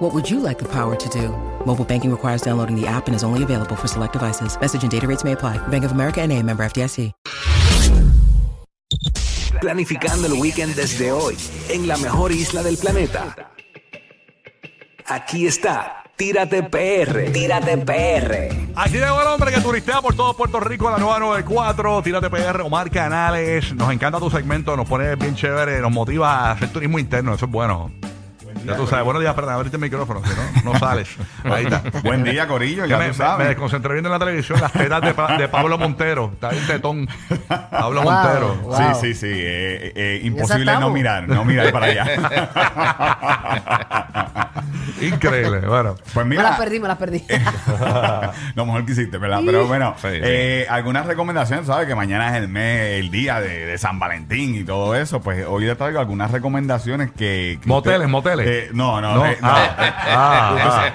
What would you like the power to do? Mobile banking requires downloading the app and is only available for select devices. Message and data rates may apply. Bank of America and a member FDIC. Planificando el weekend desde hoy en la mejor isla del planeta. Aquí está, Tírate PR, Tírate PR. Aquí llegó el hombre que turistea por todo Puerto Rico a la nueva 94. Tírate PR, Omar Canales. Nos encanta tu segmento, nos pone bien chévere, nos motiva a hacer turismo interno. Eso es bueno. Ya tú sabes, buenos días, perdón, abriste el micrófono, si no, no sales. Ahí está. Buen día, Corillo, Ya me, tú me- sabes. me desconcentré viendo en la televisión las tetas de, Pa- de Pablo Montero. Está bien tetón. Pablo Wow. Montero. Wow. Sí, sí, sí. eh, eh, imposible no estamos. mirar, no mirar para allá. Increíble. Bueno. Pues Me mira. las perdí, me las perdí. lo mejor que hiciste, ¿verdad? Pero bueno, Sí, sí. eh, algunas recomendaciones, ¿sabes? Que mañana es el mes, el día de, de San Valentín y todo eso. Pues hoy les traigo algunas recomendaciones que. que Moteles, usted- moteles. Eh, no, no, No. eh, no. Ah, Eh, ah, usted, ah.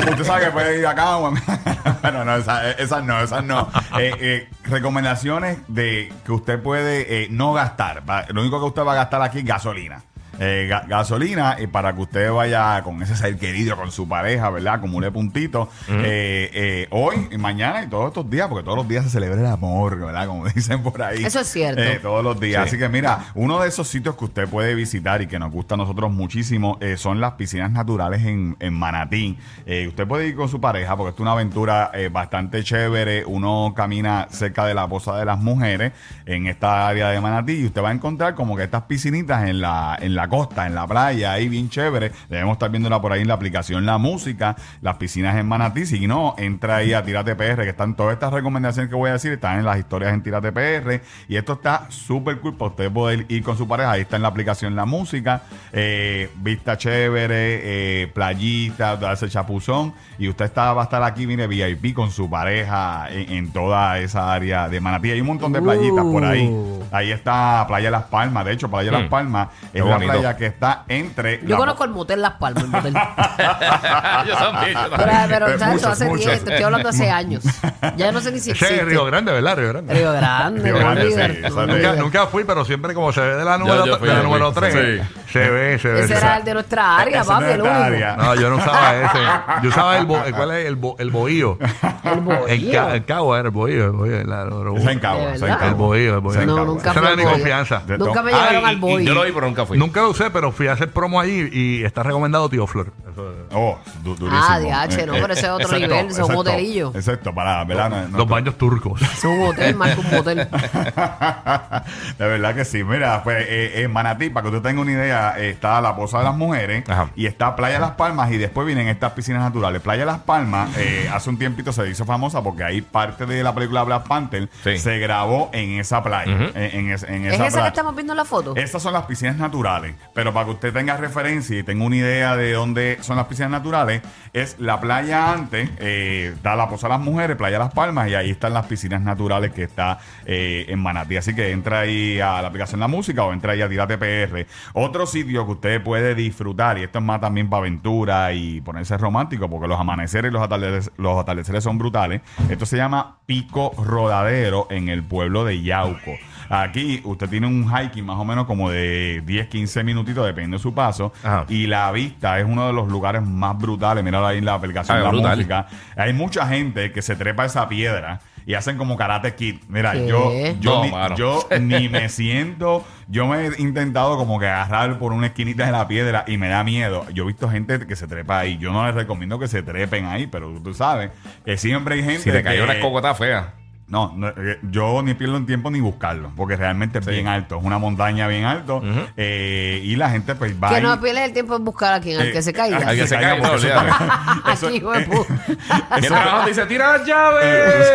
sabe- usted sabe que puede ir acá. bueno, no, esas, esas no, esas no. Eh, recomendaciones de que usted puede no gastar. Lo único que usted va a gastar aquí es gasolina. Eh, ga- gasolina y para que usted vaya con ese ser querido, con su pareja, ¿verdad? Acumule puntitos. eh, eh, hoy y mañana y todos estos días, porque todos los días se celebra el amor, ¿verdad? Como dicen por ahí. Eso es cierto. Eh, todos los días. Así que mira, uno de esos sitios que usted puede visitar y que nos gusta a nosotros muchísimo eh, son las piscinas naturales en, en Manatí. Eh, usted puede ir con su pareja porque es una aventura eh, bastante chévere. Uno camina cerca de la Poza de las Mujeres en esta área de Manatí y usted va a encontrar como que estas piscinitas en la, en la costa, en la playa, ahí bien chévere. Debemos estar viéndola por ahí en la aplicación La Música, las piscinas en Manatí. Si no, entra ahí a Tírate PR, que están todas estas recomendaciones que voy a decir, están en las historias en Tírate PR. Y esto está súper cool para usted poder ir con su pareja. Ahí está en la aplicación La Música. eh, vista chévere, eh, playita, darse chapuzón. Y usted está, va a estar aquí, mire, VIP con su pareja en, en toda esa área de Manatí. Hay un montón de playitas por ahí. Uh. Ahí está Playa Las Palmas. De hecho, Playa Las Palmas es la bonito. Playa que está entre. Yo la- conozco el motel Las Palmas, el motel. yo también, yo Pero, también. pero Eh, chacho, muchos, hace muchos. 10, te estoy hablando hace años. Ya no sé ni si existe. es Río Grande, ¿verdad? Río Grande. Río Grande, Río Grande, olvides, sí, no esa de- Nunca, nunca fui, pero siempre como se ve de la número, yo fui, de la yo número fui. 3, Sí. Se ve, se ve. Ese era el de nuestra área, Ese papi, no el único. área. No, yo no usaba ese. Yo usaba el, bo, ¿cuál es? El, bo, el bohío. El bohío. En, ca, en Cagua era el bohío. El bohío la- Esa en Cagua, ¿De esa en verdad? el bohío, el bohío. Esa en No, Cagua. nunca Esa mi bohío. confianza. Nunca me Ah, llevaron y- al y boy. yo lo vi, pero nunca fui. Nunca lo usé, pero fui a hacer promo allí y está recomendado Tío Flor. Eso es. Oh, du- durísimo. Ah, DH, no, pero ese es otro Exacto, nivel, ese es un exacto, motelillo. Exacto, para, ¿verdad? No- no- Los baños turcos. Es un hotel más que un motel. de verdad que sí. Mira, pues eh, en Manatí, para que usted tenga una idea, eh, está la Poza de las Mujeres Ajá. y está Playa Las Palmas y después vienen estas piscinas naturales. Playa Las Palmas, eh, hace un tiempito se hizo famosa porque ahí parte de la película Black Panther Sí. se grabó en esa playa. en, en es- en ¿Es esa esa playa. que estamos viendo en la foto? Estas son las piscinas naturales, pero para que usted tenga referencia y tenga una idea de dónde son las piscinas naturales, es la playa antes, eh, da la Poza de las Mujeres, Playa Las Palmas, y ahí están las piscinas naturales que está eh, en Manatí. Así que entra ahí a la aplicación La Música o entra ahí a Tirate PR. Otro sitio que usted puede disfrutar, y esto es más también para aventura y ponerse romántico, porque los amaneceres y los atardeceres, los atardeceres son brutales. Esto se llama Pico Rodadero en el pueblo de Yauco. Aquí usted tiene un hiking más o menos como de 10, 15 minutitos, dependiendo de su paso. Ajá. Y la vista es uno de los lugares más brutales. Mira ahí en la aplicación Ah, de la brutal. música. Hay mucha gente que se trepa a esa piedra y hacen como karate kid. Mira, ¿Qué? yo, yo, No, ni, mano. yo ni me siento. Yo me he intentado como que agarrar por una esquinita de la piedra y me da miedo. Yo he visto gente que se trepa ahí. Yo no les recomiendo que se trepen ahí, pero tú sabes que siempre hay gente Si te que- cayó una cocota fea. No, no, eh, yo ni pierdo el tiempo ni buscarlo, porque realmente es Sí. bien alto, es una montaña bien alto, eh, y la gente pues va Que no pierdes el tiempo en buscar a quien, al eh, que se caiga. al que se caiga, porque no, eso eso- Aquí, eh, te dice, tira las llaves.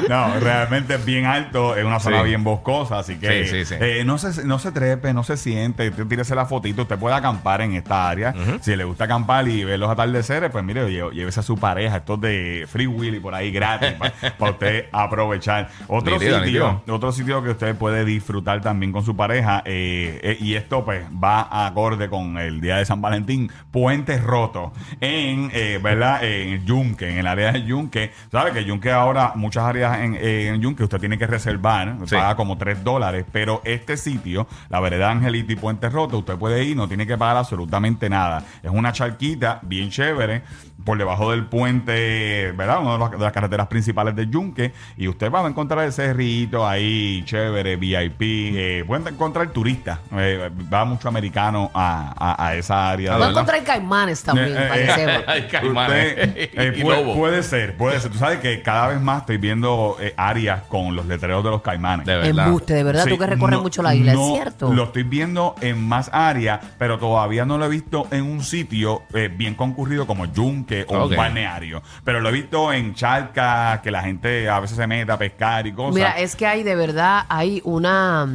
no, realmente es bien alto, es una zona Sí. bien boscosa, así que Sí, sí, sí. eh, no, se, no se trepe, no se siente, usted tírese la fotito, usted puede acampar en esta área, si le gusta acampar y ver los atardeceres, pues mire, llévese a su pareja, estos de free Willy por ahí gratis para usted aprovechar. Otro sitio, otro sitio que usted puede disfrutar también con su pareja, eh, eh, y esto pues va acorde con el día de San Valentín, Puente Roto, en, eh, ¿verdad? En Yunque, en el área de Yunque. ¿Sabe que Yunque ahora, muchas áreas en, eh, en Yunque, usted tiene que reservar, Sí. paga como 3 dólares, pero este sitio, la vereda Angelita y Puente Roto, usted puede ir, no tiene que pagar absolutamente nada. Es una charquita bien chévere por debajo del puente, ¿verdad? Una de las, de las carreteras principales de Yunque. Y usted va a encontrar el cerrito ahí, chévere, VIP. Eh, pueden encontrar turistas. Eh, va mucho americano a, a- a esa área. Va a encontrar caimanes también, Eh, para que eh, sepa. Ay, caimanes. Usted, eh, Y puede, ser, puede ser. Tú sabes que cada vez más estoy viendo eh, áreas con los letreros de los caimanes. De verdad. Embuste, de verdad, Sí, tú que recorres no- mucho la isla, no, ¿es cierto? Lo estoy viendo en más áreas, pero todavía no lo he visto en un sitio eh, bien concurrido como Yunque o Ok. un balneario. Pero lo he visto en charcas, que la gente a veces se mete a pescar y cosas. Mira, es que hay de verdad, hay una,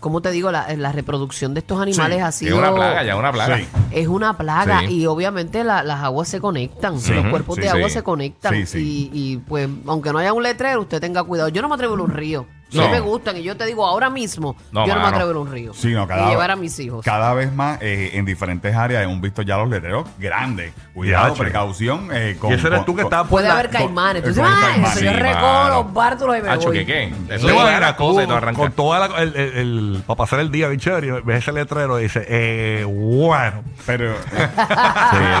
¿cómo te digo? La, la reproducción de estos animales Sí, ha Es sido... una plaga, ya una plaga. Sí. Es una plaga Sí. y obviamente la- las aguas se conectan, Sí. los cuerpos sí, de agua sí. se conectan Sí, sí. Y, y, pues aunque no haya un letrero, usted tenga cuidado. Yo no me atrevo a ir a un río. No. me gustan y yo te digo ahora mismo, No, yo no me mano. atrevo a ir a un río. Sí, no, cada, y llevar a mis hijos. Cada vez más eh, en diferentes áreas hemos visto ya los letreros grandes. Cuidado, Yache. precaución. Eh, con, y ese eres con- tú que con- estás por Puede la- haber caimanes. Tú con- dices, con ah, caimanes. eso yo Sí, recojo los bártulos y me Hacho, voy. ¿qué qué? Eso Te es una cosa y todo arranca. con toda la, el, el, el- para pasar el día bien chévere, ves ese letrero y dice, eh, bueno. Pero, Sí,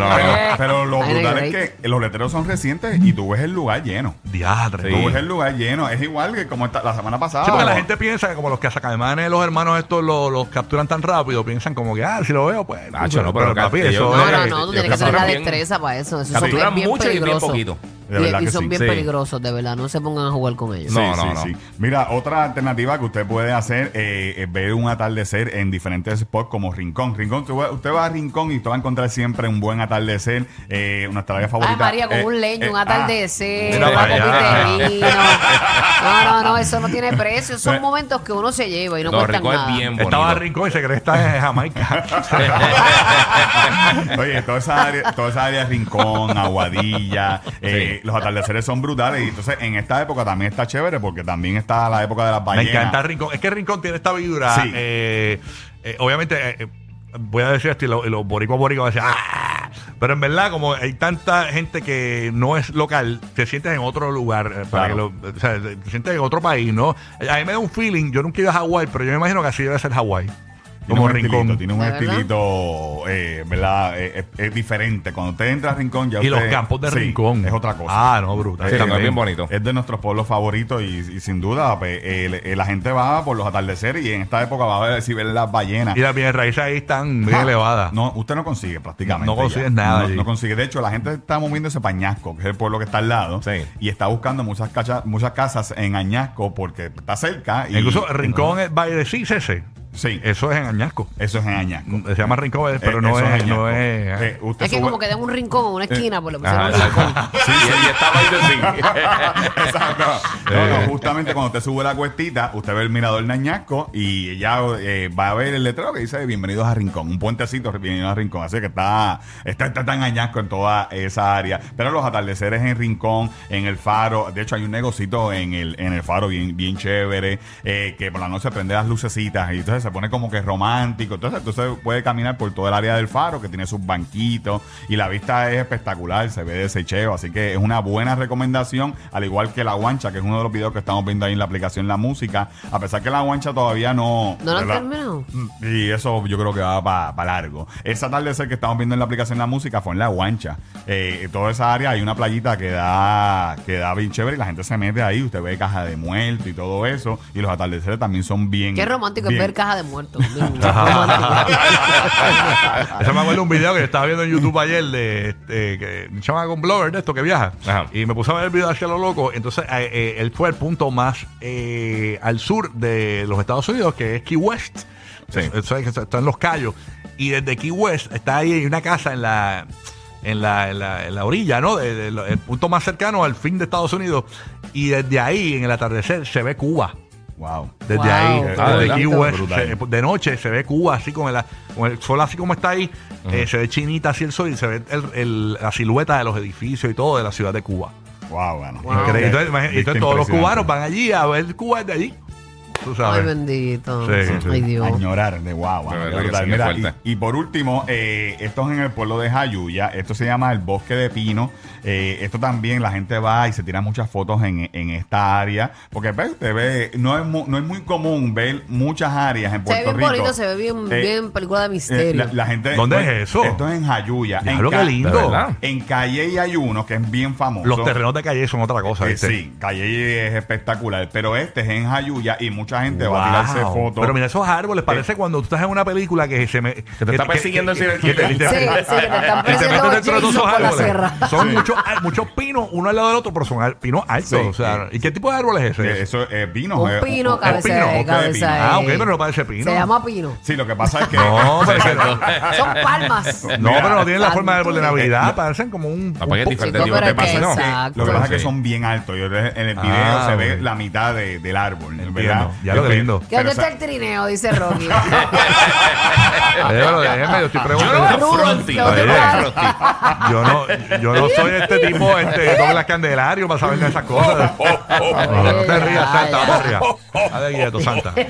no, no. pero lo Ay, brutal es que los letreros son recientes y tú ves el lugar lleno. Diadre. Sí. Tú ves el lugar lleno. Es igual que como esta- la semana pasada. Sí, porque la gente piensa que como los cazacaimanes, los hermanos estos los, los capturan tan rápido, piensan como que, ah, si lo veo, pues. Nacho, no, pero papi, eso No, es- no, no, tú ellos tienes que tener la destreza para eso. Eso es bien mucho y bien poquito. De Y- verdad y, que son sí. bien Sí. peligrosos, de verdad. No se pongan a jugar con ellos. No, Sí, no, sí, no. sí. Mira, otra alternativa que usted puede hacer eh, es ver un atardecer en diferentes spots como Rincón. Rincón, usted va a Rincón y usted va a encontrar siempre un buen atardecer. Eh, nuestra área favorita. Ay, María, con eh, un leño, eh, un ah, atardecer, mira una copita de vino. No, no, no, eso no tiene precio. Son Eh. momentos que uno se lleva y no, No, cuestan Rincón es nada. bien Estaba. Rincón y se cree que está en Jamaica. Oye, toda esa área, toda esa área Rincón, Aguadilla, eh, los atardeceres son brutales. Y entonces en esta época también está chévere porque también está la época de las Me ballenas. encanta Rincón. Es que Rincón tiene esta vibra. Sí. eh, eh, obviamente, eh, voy a decir esto y los, y los boricuas boricuas van a decir, ¡ah! Pero en verdad, como hay tanta gente que no es local, te sientes en otro lugar. para Claro. que lo- o sea, te sientes en otro país, ¿no? A mí me da un feeling. Yo nunca he ido a Hawái, pero yo me imagino que así debe ser Hawái. Tiene Como un Rincón. estilito, tiene un ¿De verdad? estilito, eh, ¿verdad? Eh, es, es diferente. Cuando usted entra a Rincón, ya Y los campos de sí, Rincón. Es otra cosa. Ah, no, brutal. Sí, Eh, también eh, bien bonito. Es de nuestros pueblos favoritos y, y sin duda pues, eh, eh, la gente va por los atardeceres y en esta época va a ver si ver las ballenas. Y las bienes raíces ahí están bien Ah, elevadas. No, usted no consigue prácticamente. No ya. consigues nada No, consigue. De hecho, la gente está moviéndose para Añasco, que es el pueblo que está al lado. Sí. Y está buscando muchas, cacha- muchas casas en Añasco porque está cerca. Y, Incluso Rincón es Valle de Cis, Sí, Eso es en Añasco. eso es en Añasco. Se llama Rincón, pero Eh, no eso es, Añasco. no es. Eh, usted Es que sube- como que den un rincón en una esquina, pues le pusieron Ajá, un rincón. exacto. Sí, estaba ahí de sí. Exacto. No, no, justamente cuando usted sube la cuestita, usted ve el mirador Nañasco y ya eh, va a ver el letrero que dice bienvenidos a Rincón, un puentecito bienvenidos a Rincón. Así que está, está, está tan añasco en toda esa área. Pero los atardeceres en Rincón, en el faro, de hecho hay un negocito en el, en el faro bien, bien chévere, eh, que por la noche prende las lucecitas y entonces se pone como que romántico. Entonces, entonces puede caminar por todo el área del faro, que tiene sus banquitos y la vista es espectacular, se ve de secheo, así que es una buena recomendación, al igual que la guancha, que es uno de los videos que estamos viendo ahí en la aplicación La Música, a pesar que la guancha todavía no... ¿No lo terminado? Y eso yo creo que va para largo. Esa atardecer que estamos viendo en la aplicación La Música fue en La Guancha. Eh, en toda esa área hay una playita que da, que da bien chévere y la gente se mete ahí. Usted ve caja de muerto y todo eso. Y los atardeceres también son bien. Qué romántico es bien- ver caja de muertos. Eso me acuerdo de un video que estaba viendo en YouTube ayer de este, que un chamaco un blogger de esto que viaja. Ajá. Y me puse a ver el video hacia lo loco. Entonces, eh, eh, él fue al punto más eh, al sur de los Estados Unidos, que es Key West. Sí. Eso es que está en los Cayos. Y desde Key West está ahí una casa en la. En la, en la, en la orilla, ¿no? De- de lo- el punto más cercano al fin de Estados Unidos. Y desde ahí, en el atardecer, se ve Cuba. Wow. Desde Wow. ahí, Ah, desde. Key West, Brutal. se- de noche se ve Cuba así con el, con el sol así como está ahí, eh, se ve chinita así el sol y se ve el- el- la silueta de los edificios y todo de la ciudad de Cuba. Wow, bueno. Increíble. Entonces, entonces todos los cubanos van allí a ver Cuba de allí. Tú sabes. Ay, bendito. Sí, sí. Ay, Dios. Añorar de guagua. Qué que qué Mira, fuerte. y, y por último, eh, esto es en el pueblo de Jayuya. Esto se llama el Bosque de Pino. Eh, esto también la gente va y se tira muchas fotos en, en esta área. Porque ve, usted ve, no es, mu- no es muy común ver muchas áreas en Se ve Puerto bien Rico. bonito, se ve bien, Eh, bien película de eh, misterio. la, la gente, ¿Dónde bueno, es eso? Esto es en Jayuya. Diablo, en qué Ca- lindo. ¿De verdad? En Calle hay uno que es bien famoso. Los terrenos de calle son otra cosa, Eh, ¿viste? sí, Calle es espectacular, pero este es en Jayuya y mucha gente va a tirarse fotos. Pero mira esos árboles, parece cuando tú estás en una película que se me. Que te está persiguiendo el que te- killer. que te- Sí, sí, que te están que te persiguiendo metes dentro de todos esos Jason con la árboles. sierra. Son muchos, muchos pinos uno al lado del otro, pero son pinos altos. Sí. o sea, ¿Y qué tipo de árbol es Eh, ese? Eso es. Un eh, pino, un- cabeza, pino, de- bosque de cabeza pino. de- Ah, ok, pero no parece pino. Se llama pino. Sí, lo que pasa es que. No, pero es que- Son palmas. No, pero no tienen la forma de árbol de. Navidad, parecen como un. Porque es un- diferente Chico, tipo pero de es que pino. exacto. Lo que pasa es que Sí. son bien altos. Yo en el video Ah, se ve ok. la mitad de- del árbol, Entiendo. Ya lo que lindo. ¿Qué dónde está el trineo? Dice Rocky. Oye, pero déjeme, yo estoy Yo preguntando. no Rudolph, Fronti. ¿dónde Oye. está? Fronti. Yo no, yo no soy este tipo, este Douglas Candelario para saber de esas cosas. No, no te rías, Santa, no te rías. Dale quieto, Santa. Pero,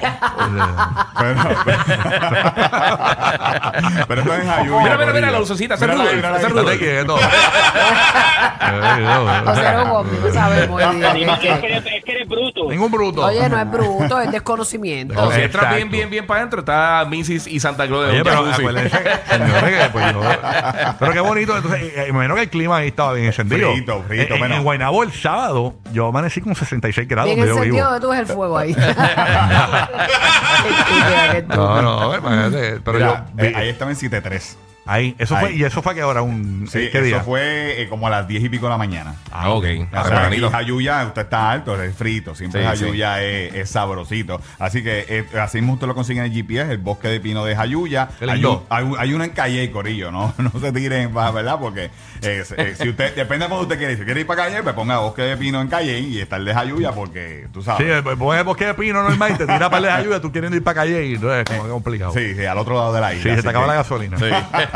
pero esto es Jayuya. Mira, mira, mira, la lucecita, ese Mírala ahí, Rudolph, mírala ahí. ese Date Rudolph. quieto. Ey, no, O sea, era un hombre, que- es, que eres, bruto. Ningún bruto. Oye, no es bruto, es desconocimiento. No, si entras bien, bien, bien para adentro, está Mrs. y Santa Claus de Oye, un pero jacuzzi. acuérdense, señores, que pues yo- Pero qué bonito. Entonces, eh, eh, imagino que el clima ahí estaba bien encendido. Frito, frito, En- en Guaynabo el sábado, yo amanecí con 66 grados Bien donde yo encendido vivo. de tú es el fuego ahí. No, no, imagínate. Pero Mira, yo. eh, vi- ahí estaba en 7-3. Ahí, eso fue, ahí. y eso fue que ahora un. Sí, ¿Qué eso día? fue eh, como a las 10 y pico de la mañana. Ah, ok. O sea, aquí Tempranito. Jayuya, usted está alto, es frito. Siempre Sí, Jayuya es, es sabrosito. Así que eh, así mismo usted lo consigue en el GPS, el bosque de pino de Jayuya. Qué Hay, lindo. un- hay, un- hay uno en Calle y Corillo, ¿no? No se tiren, va, ¿verdad? Porque eh, eh, si usted, depende de cuando usted quiere. Si quiere ir para Calle, pues ponga bosque de pino en Calle y está el de Jayuya porque tú Sí, sabes. eh, pues pones el bosque de pino normal y te tira para de ayuda, tú queriendo ir para calle y entonces es como que complicado. Sí, sí, al otro lado de la isla. Sí, se te acaba que- la gasolina.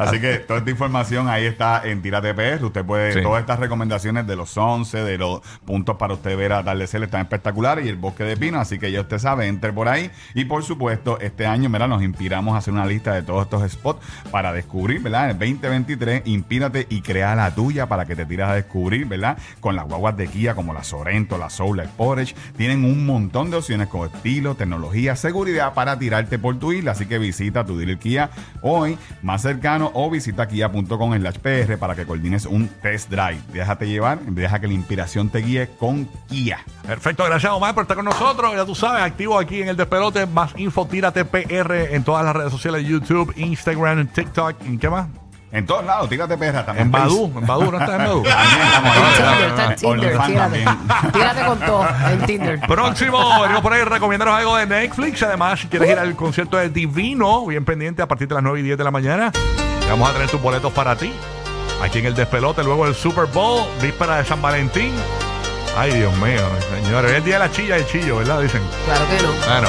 Así que toda esta información ahí está en Tírate PR. Usted puede, Sí. todas estas recomendaciones de los 11, de los puntos para usted ver atardecer están espectaculares y el bosque de pino. Así que ya usted sabe, entre por ahí. Y por supuesto, este año, mira, nos inspiramos a hacer una lista de todos estos spots para descubrir, ¿verdad? En el 2023, inspírate y crea la tuya para que te tiras a descubrir, ¿verdad? Con las guaguas de Kia como la Sorento, la Soul, la Sportage. Tienen un montón de opciones con estilo, tecnología, seguridad para tirarte por tu isla. Así que visita tu dealer Kia hoy más cercano o visita kia.com en PR para que coordines un test drive. Déjate llevar, deja que la inspiración te guíe con Kia. Perfecto, gracias Omar por estar con nosotros. Ya tú sabes, activo aquí en el despelote. Más info, tírate PR en todas las redes sociales: YouTube, Instagram, TikTok. ¿Y qué más? En todos lados, tírate perra también. En Badu. En Badu, ¿no estás en Badu? En está en Tinder, tírate. Tírate con todo en Tinder. Próximo, venimos por ahí, recomiéndanos algo de Netflix. Además, si quieres ir al concierto de Divino, bien pendiente a partir de las 9 y 10 de la mañana, vamos a tener tus boletos para ti. Aquí en el despelote, luego el Super Bowl, víspera de San Valentín. Ay, Dios mío, señores, es el día de la chilla y el chillo, ¿verdad? Dicen. Claro que no. Bueno,